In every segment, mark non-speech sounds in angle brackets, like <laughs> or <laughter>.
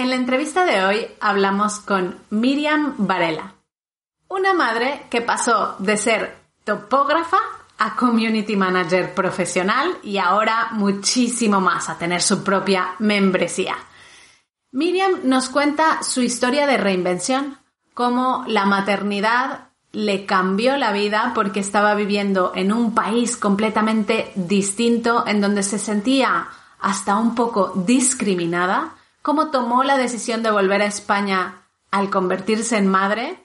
En la entrevista de hoy hablamos con Miriam Varela, una madre que pasó de ser topógrafa a community manager profesional y ahora muchísimo más, a tener su propia membresía. Miriam nos cuenta su historia de reinvención, cómo la maternidad le cambió la vida porque estaba viviendo en un país completamente distinto en donde se sentía hasta un poco discriminada, cómo tomó la decisión de volver a España al convertirse en madre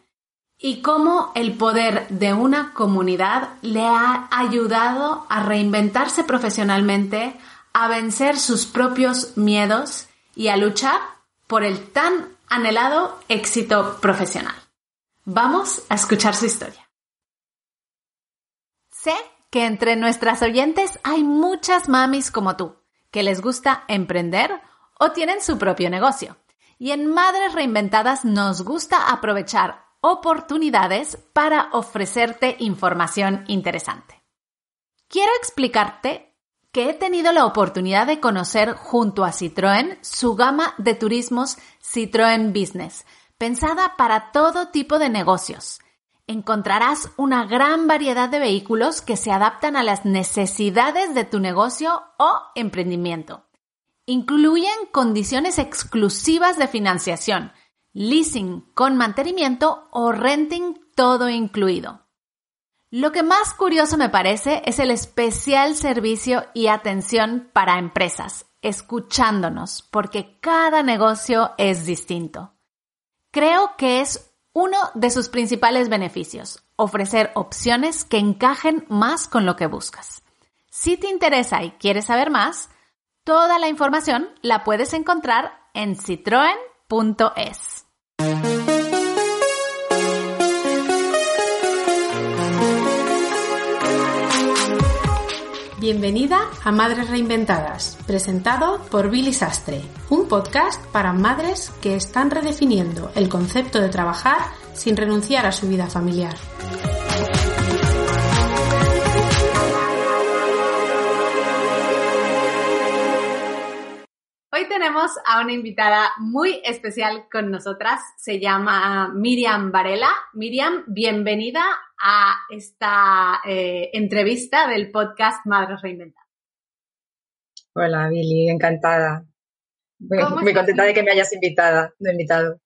y cómo el poder de una comunidad le ha ayudado a reinventarse profesionalmente, a vencer sus propios miedos y a luchar por el tan anhelado éxito profesional. Vamos a escuchar su historia. Sé que entre nuestras oyentes hay muchas mamis como tú, que les gusta emprender o tienen su propio negocio. Y en Madres Reinventadas nos gusta aprovechar oportunidades para ofrecerte información interesante. Quiero explicarte que he tenido la oportunidad de conocer junto a Citroën su gama de turismos Citroën Business, pensada para todo tipo de negocios. Encontrarás una gran variedad de vehículos que se adaptan a las necesidades de tu negocio o emprendimiento. Incluyen condiciones exclusivas de financiación, leasing con mantenimiento o renting todo incluido. Lo que más curioso me parece es el especial servicio y atención para empresas, escuchándonos, porque cada negocio es distinto. Creo que es uno de sus principales beneficios, ofrecer opciones que encajen más con lo que buscas. Si te interesa y quieres saber más, toda la información la puedes encontrar en citroen.es. Bienvenida a Madres Reinventadas, presentado por Billy Sastre, un podcast para madres que están redefiniendo el concepto de trabajar sin renunciar a su vida familiar. Tenemos a una invitada muy especial con nosotras. Se llama Miriam Varela. Miriam, bienvenida a esta eh, entrevista del podcast Madres Reinventadas. Hola, Billy, encantada. Muy, muy contenta de que me hayas invitada, me invitado.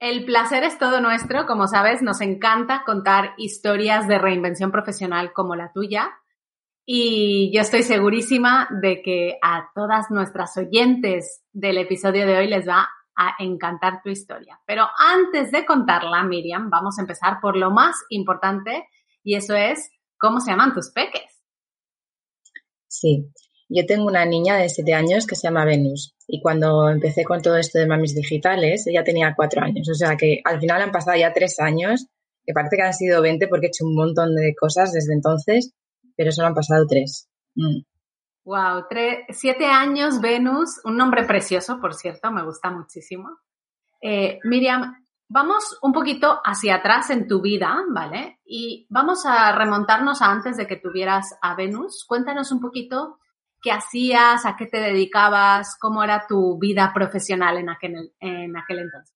El placer es todo nuestro. Como sabes, nos encanta contar historias de reinvención profesional como la tuya. Y yo estoy segurísima de que a todas nuestras oyentes del episodio de hoy les va a encantar tu historia. Pero antes de contarla, Miriam, vamos a empezar por lo más importante y eso es cómo se llaman tus peques. Sí, yo tengo una niña de 7 años que se llama Venus y cuando empecé con todo esto de mamis digitales, ella tenía 4 años, o sea que al final han pasado ya 3 años, que parece que han sido 20 porque he hecho un montón de cosas desde entonces pero solo han pasado tres. Mm. Wow, siete años, Venus, un nombre precioso, por cierto, me gusta muchísimo. Eh, Miriam, vamos un poquito hacia atrás en tu vida, ¿vale? Y vamos a remontarnos a antes de que tuvieras a Venus. Cuéntanos un poquito qué hacías, a qué te dedicabas, cómo era tu vida profesional en aquel, en aquel entonces.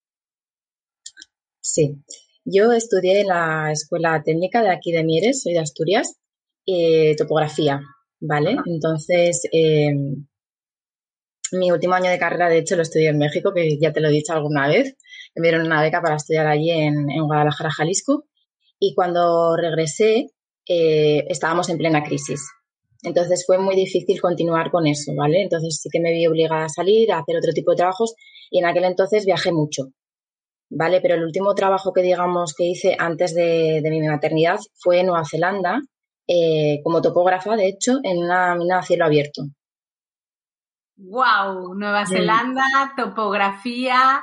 Sí, yo estudié en la Escuela Técnica de aquí de Mieres, soy de Asturias, eh, topografía, ¿vale? Entonces, em, mi último año de carrera, de hecho, lo estudié en México, que ya te lo he dicho alguna vez. Me dieron una beca para estudiar allí en, Guadalajara, Jalisco. Y cuando regresé, eh, estábamos en plena crisis. Entonces fue muy difícil continuar con eso, ¿vale? Entonces sí que me vi obligada a salir, a hacer otro tipo de trabajos y en aquel entonces viajé mucho, ¿vale? Pero el último trabajo que digamos que hice antes de, mi maternidad fue en Nueva Zelanda, eh, como topógrafa, de hecho, en una mina a cielo abierto. ¡Wow! Nueva mm. Zelanda, topografía.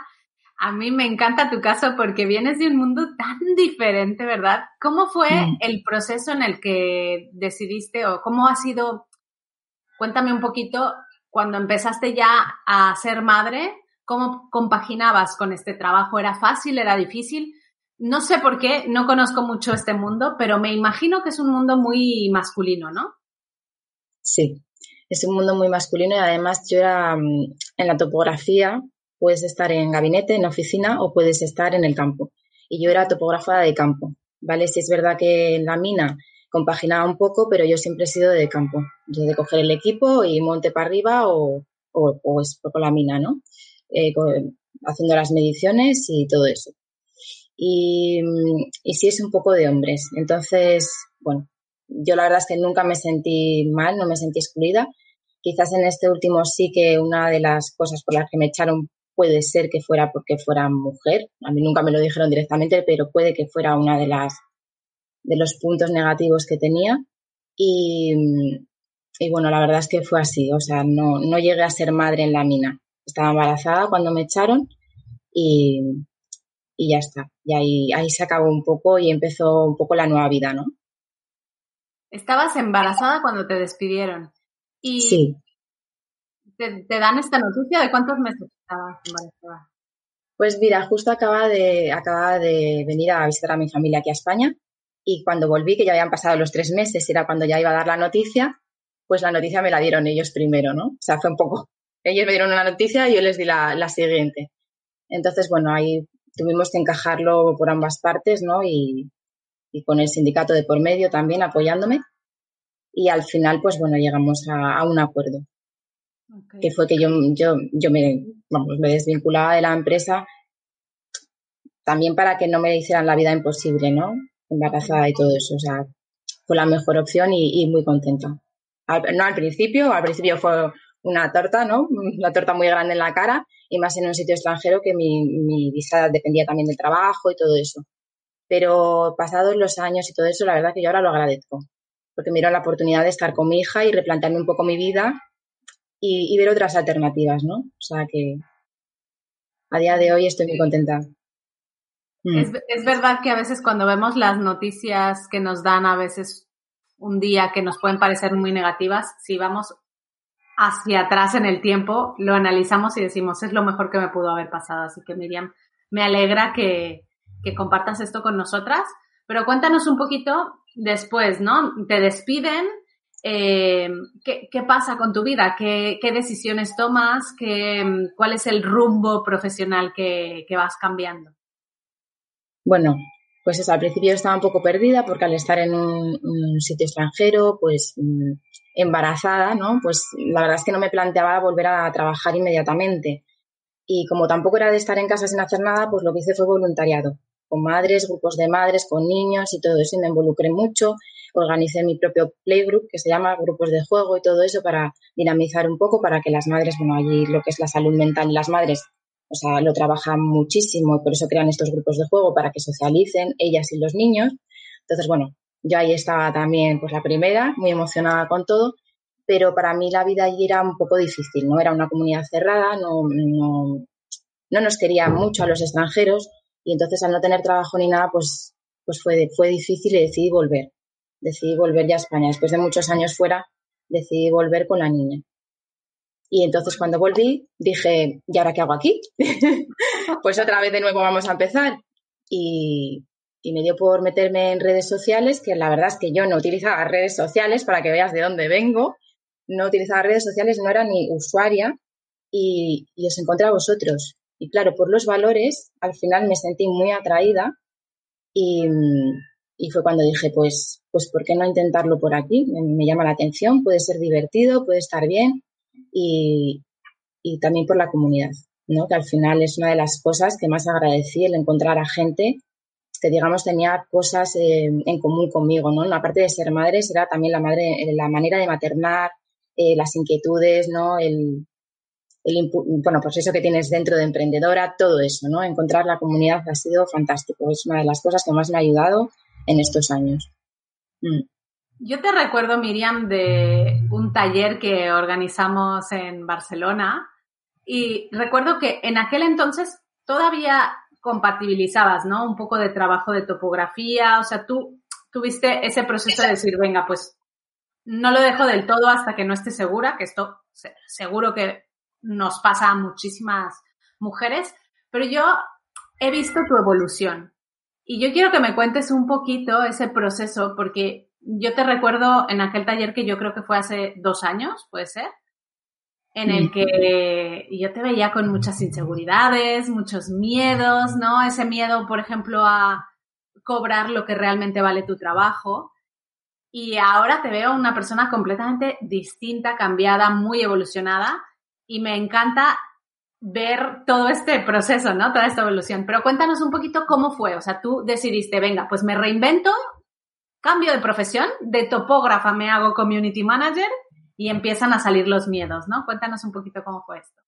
A mí me encanta tu caso porque vienes de un mundo tan diferente, ¿verdad? ¿Cómo fue mm. el proceso en el que decidiste o cómo ha sido? Cuéntame un poquito cuando empezaste ya a ser madre, ¿cómo compaginabas con este trabajo? ¿Era fácil? ¿Era difícil? No sé por qué, no conozco mucho este mundo, pero me imagino que es un mundo muy masculino, ¿no? Sí, es un mundo muy masculino y además yo era mm, en la topografía, puedes estar en gabinete, en oficina o puedes estar en el campo. Y yo era topógrafa de campo, ¿vale? Si es verdad que en la mina compaginaba un poco, pero yo siempre he sido de campo, de coger el equipo y monte para arriba o, o, o la mina, ¿no? Eh, haciendo las mediciones y todo eso. Y, y sí es un poco de hombres. Entonces, bueno, yo la verdad es que nunca me sentí mal, no me sentí excluida. Quizás en este último sí que una de las cosas por las que me echaron puede ser que fuera porque fuera mujer. A mí nunca me lo dijeron directamente, pero puede que fuera una de las de los puntos negativos que tenía. Y, y bueno, la verdad es que fue así. O sea, no, no llegué a ser madre en la mina. Estaba embarazada cuando me echaron y, y ya está. Y ahí, ahí se acabó un poco y empezó un poco la nueva vida, ¿no? Estabas embarazada cuando te despidieron. Y sí. Te, dan esta noticia de cuántos meses estabas embarazada. Pues mira, justo acaba de, acaba de venir a visitar a mi familia aquí a España y cuando volví, que ya habían pasado los tres meses, era cuando ya iba a dar la noticia, pues la noticia me la dieron ellos primero, ¿no? O sea, fue un poco, <laughs> ellos me dieron una noticia y yo les di la, la siguiente. Entonces, bueno, ahí tuvimos que encajarlo por ambas partes, ¿no? Y, y con el sindicato de por medio también apoyándome. Y al final, pues bueno, llegamos a, un acuerdo. Que fue que yo, yo, yo me, vamos, me desvinculaba de la empresa también para que no me hicieran la vida imposible, ¿no? Embarazada y todo eso. O sea, fue la mejor opción y, muy contenta. no al principio, al principio fue una torta, ¿no? Una torta muy grande en la cara y más en un sitio extranjero que mi, mi visa dependía también del trabajo y todo eso. Pero pasados los años y todo eso, la verdad que yo ahora lo agradezco, porque miro la oportunidad de estar con mi hija y replantearme un poco mi vida y, ver otras alternativas, ¿no? O sea que a día de hoy estoy muy contenta. Mm. Es, es, verdad que a veces cuando vemos las noticias que nos dan a veces un día que nos pueden parecer muy negativas, si vamos hacia atrás en el tiempo, lo analizamos y decimos, es lo mejor que me pudo haber pasado. Así que Miriam, me alegra que, que compartas esto con nosotras, pero cuéntanos un poquito después, ¿no? Te despiden, eh, ¿qué, pasa con tu vida? ¿Qué, decisiones tomas? ¿Qué, ¿Cuál es el rumbo profesional que, vas cambiando? Bueno, pues eso, al principio estaba un poco perdida porque al estar en un, sitio extranjero, pues mm, embarazada, ¿no? Pues la verdad es que no me planteaba volver a trabajar inmediatamente. Y como tampoco era de estar en casa sin hacer nada, pues lo que hice fue voluntariado con madres, grupos de madres, con niños y todo eso, y me involucré mucho. Organicé mi propio playgroup, que se llama grupos de juego y todo eso, para dinamizar un poco, para que las madres, bueno, allí lo que es la salud mental y las madres, o sea, lo trabajan muchísimo y por eso crean estos grupos de juego, para que socialicen ellas y los niños. Entonces, bueno, yo ahí estaba también, pues la primera, muy emocionada con todo, pero para mí la vida allí era un poco difícil, ¿no? Era una comunidad cerrada, no, no, no nos querían mucho a los extranjeros, y entonces al no tener trabajo ni nada, pues, pues fue, fue difícil y decidí volver. Decidí volver ya a España. Después de muchos años fuera, decidí volver con la niña. Y entonces cuando volví, dije, ¿y ahora qué hago aquí? <laughs> pues otra vez de nuevo vamos a empezar. Y, y me dio por meterme en redes sociales, que la verdad es que yo no utilizaba redes sociales, para que veas de dónde vengo, no utilizaba redes sociales, no era ni usuaria, y, y os encontré a vosotros. Y claro, por los valores, al final me sentí muy atraída y, fue cuando dije, pues, pues, ¿por qué no intentarlo por aquí? Me, llama la atención, puede ser divertido, puede estar bien y, y también por la comunidad, ¿no? Que al final es una de las cosas que más agradecí, el encontrar a gente que, digamos, tenía cosas eh, en común conmigo, ¿no? Aparte de ser madre, era también la, madre, la manera de maternar, eh, las inquietudes, ¿no? El, el, bueno, pues eso que tienes dentro de emprendedora, todo eso, ¿no? Encontrar la comunidad ha sido fantástico. Es una de las cosas que más me ha ayudado en estos años. Mm. Yo te recuerdo, Miriam, de un taller que organizamos en Barcelona y recuerdo que en aquel entonces todavía compatibilizabas, ¿no? Un poco de trabajo de topografía, o sea, tú tuviste ese proceso de decir, venga, pues no lo dejo del todo hasta que no esté segura, que esto seguro que nos pasa a muchísimas mujeres, pero yo he visto tu evolución y yo quiero que me cuentes un poquito ese proceso porque yo te recuerdo en aquel taller que yo creo que fue hace dos años, puede ser, en el que yo te veía con muchas inseguridades, muchos miedos, ¿no? Ese miedo, por ejemplo, a cobrar lo que realmente vale tu trabajo. Y ahora te veo una persona completamente distinta, cambiada, muy evolucionada y me encanta ver todo este proceso, ¿no? Toda esta evolución. Pero cuéntanos un poquito cómo fue. O sea, tú decidiste, venga, pues me reinvento, cambio de profesión, de topógrafa me hago community manager y empiezan a salir los miedos, ¿no? Cuéntanos un poquito cómo fue esto.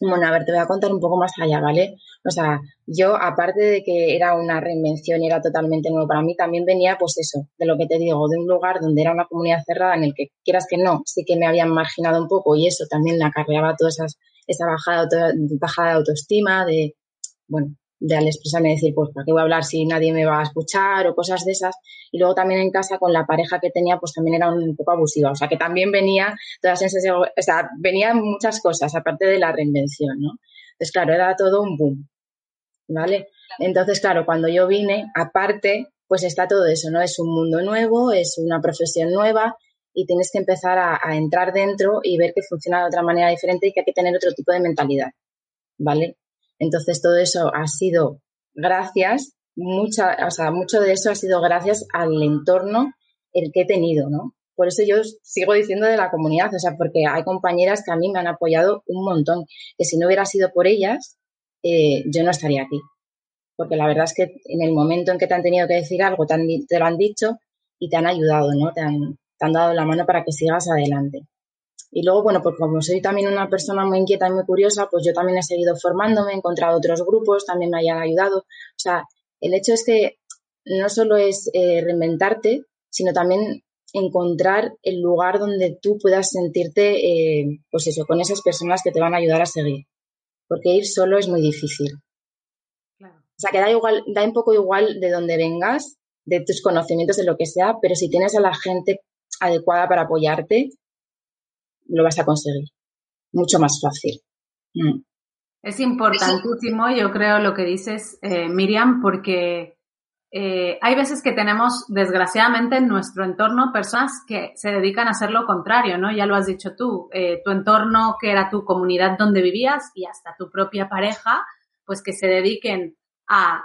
Bueno, a ver, te voy a contar un poco más allá, ¿vale? O sea, yo, aparte de que era una reinvención y era totalmente nuevo para mí, también venía, pues eso, de lo que te digo, de un lugar donde era una comunidad cerrada en el que, quieras que no, sí que me habían marginado un poco y eso también le acarreaba toda esa bajada, bajada de autoestima, de, bueno, de al expresarme decir, pues, ¿para qué voy a hablar si nadie me va a escuchar o cosas de esas? Y luego también en casa con la pareja que tenía, pues también era un poco abusiva. O sea, que también venía todas esas, o sea, venían muchas cosas, aparte de la reinvención, ¿no? Entonces, claro, era todo un boom, ¿vale? Entonces, claro, cuando yo vine, aparte, pues está todo eso, ¿no? Es un mundo nuevo, es una profesión nueva y tienes que empezar a, a entrar dentro y ver que funciona de otra manera diferente y que hay que tener otro tipo de mentalidad, ¿vale? Entonces, todo eso ha sido gracias, mucha, o sea, mucho de eso ha sido gracias al entorno el que he tenido, ¿no? Por eso yo sigo diciendo de la comunidad, o sea, porque hay compañeras que a mí me han apoyado un montón, que si no hubiera sido por ellas, eh, yo no estaría aquí. Porque la verdad es que en el momento en que te han tenido que decir algo, te, te lo han dicho y te han ayudado, ¿no? Te han, te han dado la mano para que sigas adelante. Y luego, bueno, pues como soy también una persona muy inquieta y muy curiosa, pues yo también he seguido formándome, he encontrado otros grupos, también me hayan ayudado. O sea, el hecho es que no solo es eh, reinventarte, sino también encontrar el lugar donde tú puedas sentirte, eh, pues eso, con esas personas que te van a ayudar a seguir. Porque ir solo es muy difícil. O sea, que da igual, da un poco igual de dónde vengas, de tus conocimientos, de lo que sea, pero si tienes a la gente adecuada para apoyarte, lo vas a conseguir. Mucho más fácil. Mm. Es importantísimo, yo creo, lo que dices, eh, Miriam, porque eh, hay veces que tenemos, desgraciadamente, en nuestro entorno personas que se dedican a hacer lo contrario, ¿no? Ya lo has dicho tú, eh, tu entorno, que era tu comunidad donde vivías y hasta tu propia pareja, pues que se dediquen a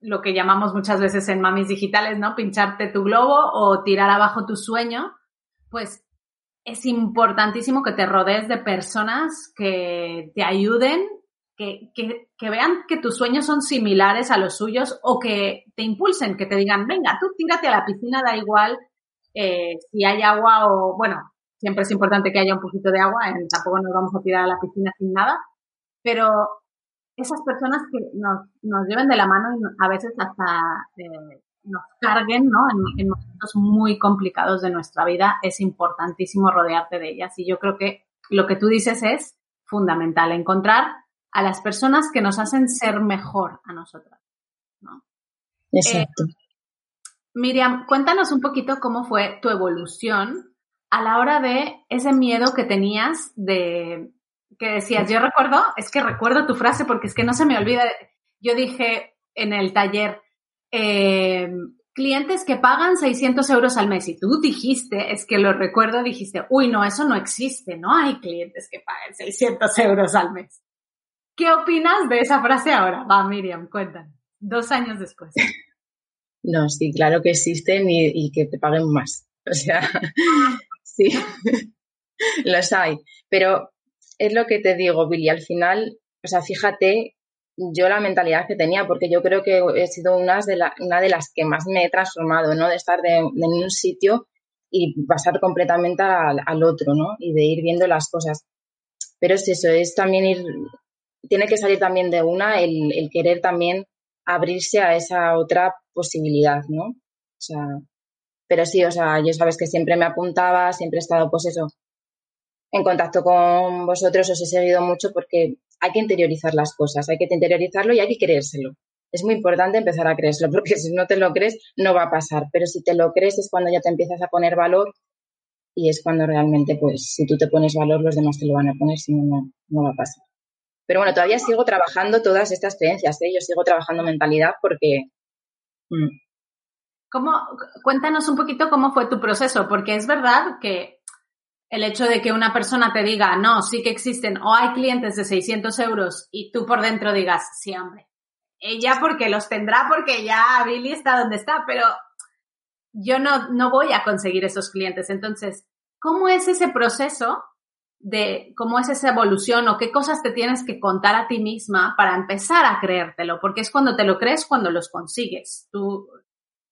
lo que llamamos muchas veces en mamis digitales, ¿no? Pincharte tu globo o tirar abajo tu sueño, pues es importantísimo que te rodees de personas que te ayuden, que, que, que, vean que tus sueños son similares a los suyos o que te impulsen, que te digan, venga, tú tírate a la piscina, da igual eh, si hay agua o, bueno, siempre es importante que haya un poquito de agua, en, tampoco nos vamos a tirar a la piscina sin nada, pero esas personas que nos, nos lleven de la mano y a veces hasta eh, nos carguen, ¿no? En, momentos muy complicados de nuestra vida, es importantísimo rodearte de ellas. Y yo creo que lo que tú dices es fundamental, encontrar a las personas que nos hacen ser mejor a nosotras, ¿no? Exacto. Eh, Miriam, cuéntanos un poquito cómo fue tu evolución a la hora de ese miedo que tenías de que decías, yo recuerdo, es que recuerdo tu frase porque es que no se me olvida, yo dije en el taller, eh, clientes que pagan 600 euros al mes y tú dijiste, es que lo recuerdo, dijiste, uy, no, eso no existe, no hay clientes que paguen 600 euros al mes. ¿Qué opinas de esa frase ahora? Va, Miriam, cuéntanos. Dos años después. <laughs> No, sí, claro que existen y, y que te paguen más. O sea, <laughs> sí. <laughs> los hay. Pero es lo que te digo, Billy, al final, o sea, fíjate yo la mentalidad que tenía, porque yo creo que he sido una de, las que más me he transformado, ¿no? De estar de, en un sitio y pasar completamente al, otro, ¿no? Y de ir viendo las cosas. Pero es eso, es también ir, tiene que salir también de una el, el querer también abrirse a esa otra posibilidad, ¿no? O sea, pero sí, o sea, yo sabes que siempre me apuntaba, siempre he estado, pues eso, en contacto con vosotros, os he seguido mucho porque hay que interiorizar las cosas, hay que interiorizarlo y hay que creérselo. Es muy importante empezar a creérselo, <laughs> porque si no te lo crees, no va a pasar. Pero si te lo crees es cuando ya te empiezas a poner valor y es cuando realmente, pues, si tú te pones valor, los demás te lo van a poner, si no, no, va a pasar. Pero bueno, todavía sigo trabajando todas estas creencias, ¿eh? Yo sigo trabajando mentalidad porque... Mm. ¿Cómo, cuéntanos un poquito cómo fue tu proceso, porque es verdad que el hecho de que una persona te diga, no, sí que existen, o hay clientes de 600 euros y tú por dentro digas, sí, hombre, ella porque los tendrá porque ya Billy está donde está, pero yo no, no voy a conseguir esos clientes. Entonces, ¿cómo es ese proceso de cómo es esa evolución o qué cosas te tienes que contar a ti misma para empezar a creértelo? Porque es cuando te lo crees cuando los consigues. Tú,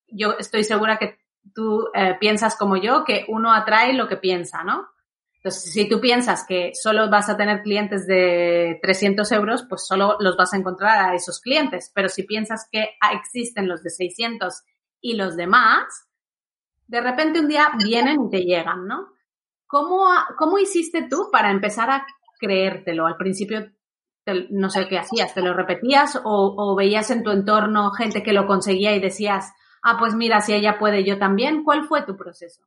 yo estoy segura que tú eh, piensas como yo, que uno atrae lo que piensa, ¿no? Entonces, si tú piensas que solo vas a tener clientes de 300 euros, pues solo los vas a encontrar a esos clientes. Pero si piensas que existen los de 600 y los demás, de repente un día vienen y te llegan, ¿no? ¿Cómo, cómo hiciste tú para empezar a creértelo? Al principio, no sé qué hacías, ¿te lo repetías o veías en tu entorno gente que lo conseguía y decías, ah, pues mira, si ella puede, yo también. ¿Cuál fue tu proceso?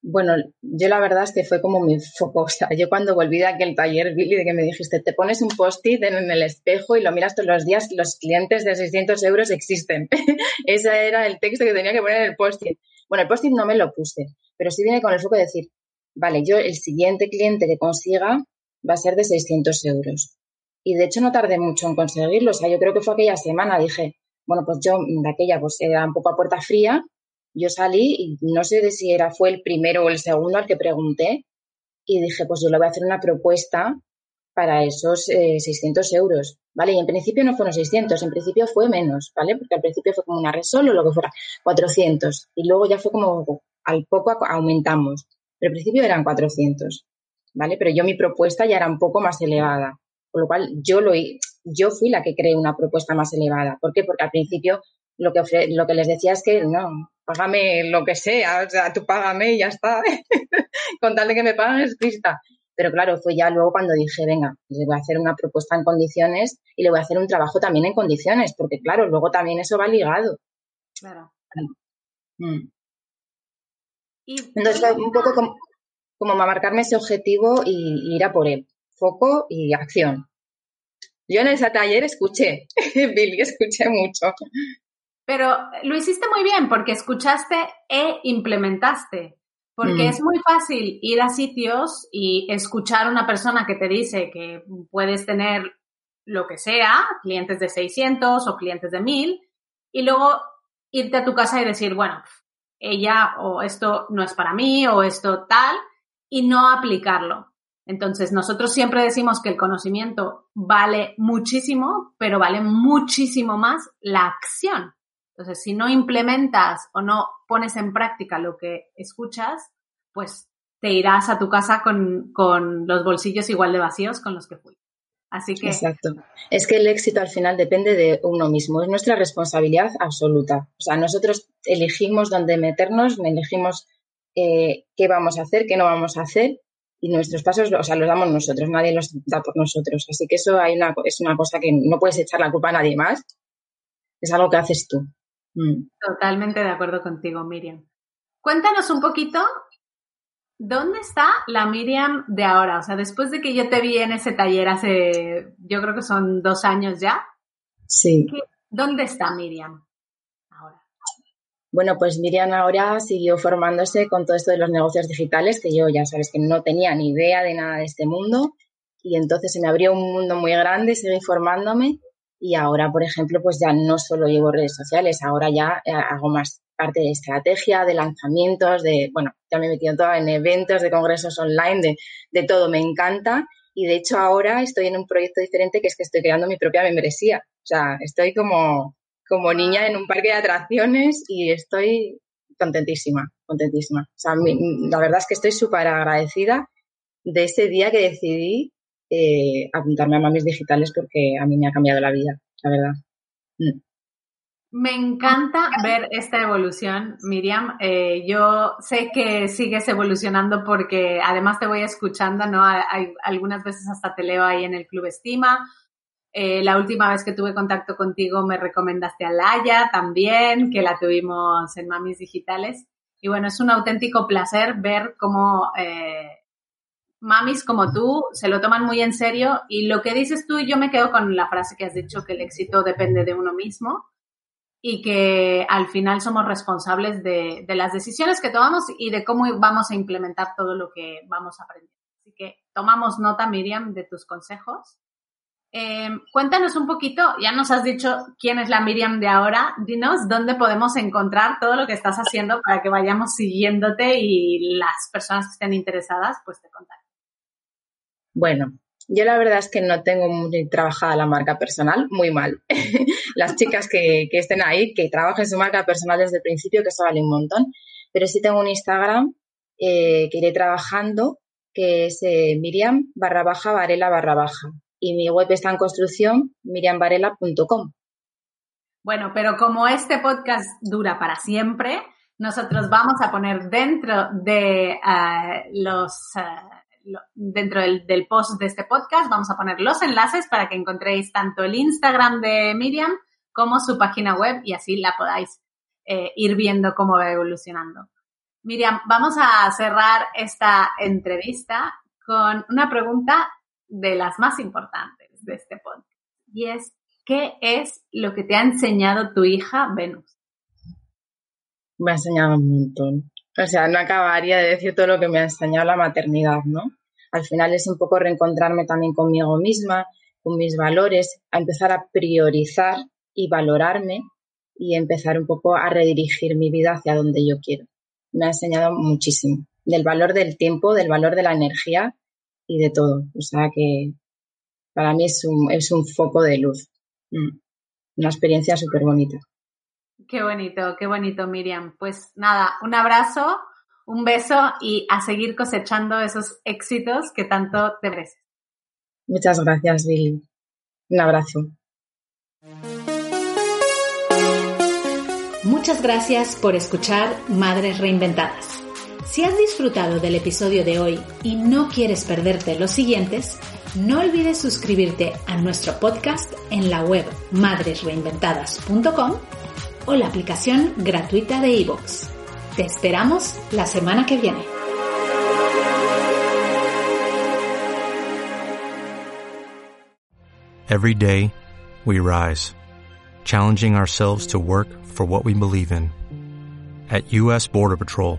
Bueno, yo la verdad es que fue como mi foco. <laughs> O sea, yo cuando volví de aquel taller, Billy, de que me dijiste, te pones un post-it en el espejo y lo miras todos los días, los clientes de 600 euros existen. <laughs> Ese era el texto que tenía que poner en el post-it. Bueno, el post-it no me lo puse, pero sí viene con el foco de decir, vale, yo el siguiente cliente que consiga va a ser de 600 euros. Y de hecho no tardé mucho en conseguirlo. O sea, yo creo que fue aquella semana, dije, bueno, pues yo de aquella pues era un poco a puerta fría, yo salí y no sé si era fue el primero o el segundo al que pregunté y dije, pues yo le voy a hacer una propuesta para esos eh, 600 euros, ¿vale? Y en principio no fueron 600, en principio fue menos, ¿vale? Porque al principio fue como una resol o lo que fuera, 400. Y luego ya fue como, al poco aumentamos. Pero al principio eran 400, ¿vale? Pero yo mi propuesta ya era un poco más elevada. Con lo cual yo lo, yo fui la que creé una propuesta más elevada. ¿Por qué? Porque al principio lo que, lo que les decía es que no, págame lo que sea, o sea, tú págame y ya está. <laughs> Con tal de que me paguen es trista. Pero claro, fue ya luego cuando dije, venga, le voy a hacer una propuesta en condiciones y le voy a hacer un trabajo también en condiciones, porque claro, luego también eso va ligado. Claro. Mm. Entonces fue un poco como, como marcarme ese objetivo y ir a por él. Foco y acción. Yo en ese taller escuché, <laughs> Billy, escuché mucho. Pero lo hiciste muy bien porque escuchaste e implementaste. Porque mm. es muy fácil ir a sitios y escuchar a una persona que te dice que puedes tener lo que sea, clientes de 600 o clientes de 1000, y luego irte a tu casa y decir, bueno, ella o esto no es para mí o esto tal, y no aplicarlo. Entonces, nosotros siempre decimos que el conocimiento vale muchísimo, pero vale muchísimo más la acción. Entonces, si no implementas o no pones en práctica lo que escuchas, pues te irás a tu casa con, con los bolsillos igual de vacíos con los que fui. Así que. Exacto. Es que el éxito al final depende de uno mismo. Es nuestra responsabilidad absoluta. O sea, nosotros elegimos dónde meternos, elegimos eh, qué vamos a hacer, qué no vamos a hacer y nuestros pasos, o sea, los damos nosotros, nadie los da por nosotros. Así que eso hay una, es una cosa que no puedes echar la culpa a nadie más, es algo que haces tú. Mm. Totalmente de acuerdo contigo, Miriam. Cuéntanos un poquito, ¿dónde está la Miriam de ahora? O sea, después de que yo te vi en ese taller hace, yo creo que son dos años ya. Sí. ¿Dónde está Miriam? Bueno, pues Miriam ahora siguió formándose con todo esto de los negocios digitales, que yo ya sabes que no tenía ni idea de nada de este mundo. Y entonces se me abrió un mundo muy grande, seguí formándome y ahora, por ejemplo, pues ya no solo llevo redes sociales, ahora ya eh, hago más, parte de estrategia, de lanzamientos, de, bueno, ya me he metido todo en eventos, de congresos online, de, de todo, me encanta. Y de hecho ahora estoy en un proyecto diferente que es que estoy creando mi propia membresía. O sea, estoy como, como niña en un parque de atracciones y estoy contentísima, contentísima. O sea, la verdad es que estoy súper agradecida de ese día que decidí eh, apuntarme a Mamis Digitales porque a mí me ha cambiado la vida, la verdad. Mm. Me encanta ver esta evolución, Miriam. Eh, yo sé que sigues evolucionando porque además te voy escuchando, ¿no? Hay, algunas veces hasta te leo ahí en el Club Estima. Eh, la última vez que tuve contacto contigo me recomendaste a Laia también, que la tuvimos en Mamis Digitales. Y bueno, es un auténtico placer ver cómo eh, mamis como tú se lo toman muy en serio y lo que dices tú, yo me quedo con la frase que has dicho, que el éxito depende de uno mismo y que al final somos responsables de, las decisiones que tomamos y de cómo vamos a implementar todo lo que vamos a aprender. Así que tomamos nota, Miriam, de tus consejos. Em, cuéntanos un poquito, ya nos has dicho quién es la Miriam de ahora, dinos dónde podemos encontrar todo lo que estás haciendo para que vayamos siguiéndote y las personas que estén interesadas pues te contacten. Bueno, yo la verdad es que no tengo muy trabajada la marca personal, muy mal. <laughs> Las chicas que, estén ahí, que trabajen su marca personal desde el principio, que eso vale un montón. Pero sí tengo un Instagram eh, que iré trabajando, que es eh, Miriam barra baja Varela barra baja. Y mi web está en construcción, miriamvarela.com. Bueno, pero como este podcast dura para siempre, nosotros vamos a poner dentro de eh, los dentro del, post de este podcast vamos a poner los enlaces para que encontréis tanto el Instagram de Miriam como su página web y así la podáis eh, ir viendo cómo va evolucionando. Miriam, vamos a cerrar esta entrevista con una pregunta de las más importantes de este podcast y es, ¿qué es lo que te ha enseñado tu hija Venus? Me ha enseñado un montón. O sea, no acabaría de decir todo lo que me ha enseñado la maternidad, ¿no? Al final es un poco reencontrarme también conmigo misma, con mis valores, a empezar a priorizar y valorarme y empezar un poco a redirigir mi vida hacia donde yo quiero. Me ha enseñado muchísimo del valor del tiempo, del valor de la energía y de todo. O sea que para mí es un, es un foco de luz. Mm. Una experiencia súper bonita. Qué bonito, qué bonito, Miriam. Pues nada, un abrazo, un beso y a seguir cosechando esos éxitos que tanto te mereces. Muchas gracias, Billy. Un abrazo. Muchas gracias por escuchar Madres Reinventadas. Si has disfrutado del episodio de hoy y no quieres perderte los siguientes, no olvides suscribirte a nuestro podcast en la web madresreinventadas.com o la aplicación gratuita de iVoox. Te esperamos la semana que viene. Every day, we rise, challenging ourselves to work for what we believe in. At U.S. Border Patrol,